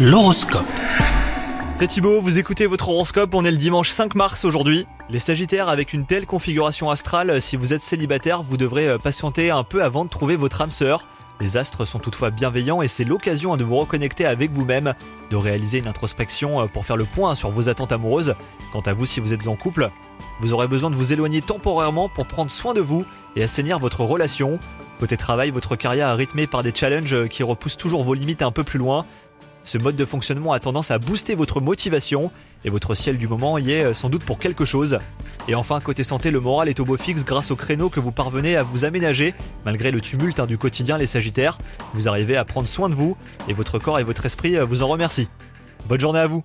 L'horoscope. C'est Thibaut, vous écoutez votre horoscope, on est le dimanche 5 mars aujourd'hui. Les Sagittaires, avec une telle configuration astrale, si vous êtes célibataire, vous devrez euh, patienter un peu avant de trouver votre âme sœur. Les astres sont toutefois bienveillants et c'est l'occasion de vous reconnecter avec vous-même, de réaliser une introspection euh, pour faire le point sur vos attentes amoureuses. Quant à vous, si vous êtes en couple, vous aurez besoin de vous éloigner temporairement pour prendre soin de vous et assainir votre relation. Côté travail, votre carrière est rythmée par des challenges euh, qui repoussent toujours vos limites un peu plus loin. Ce mode de fonctionnement a tendance à booster votre motivation et votre ciel du moment y est euh, sans doute pour quelque chose. Et enfin, côté santé, le moral est au beau fixe grâce au créneau que vous parvenez à vous aménager. Malgré le tumulte hein, du quotidien, les Sagittaires, vous arrivez à prendre soin de vous et votre corps et votre esprit euh, vous en remercient. Bonne journée à vous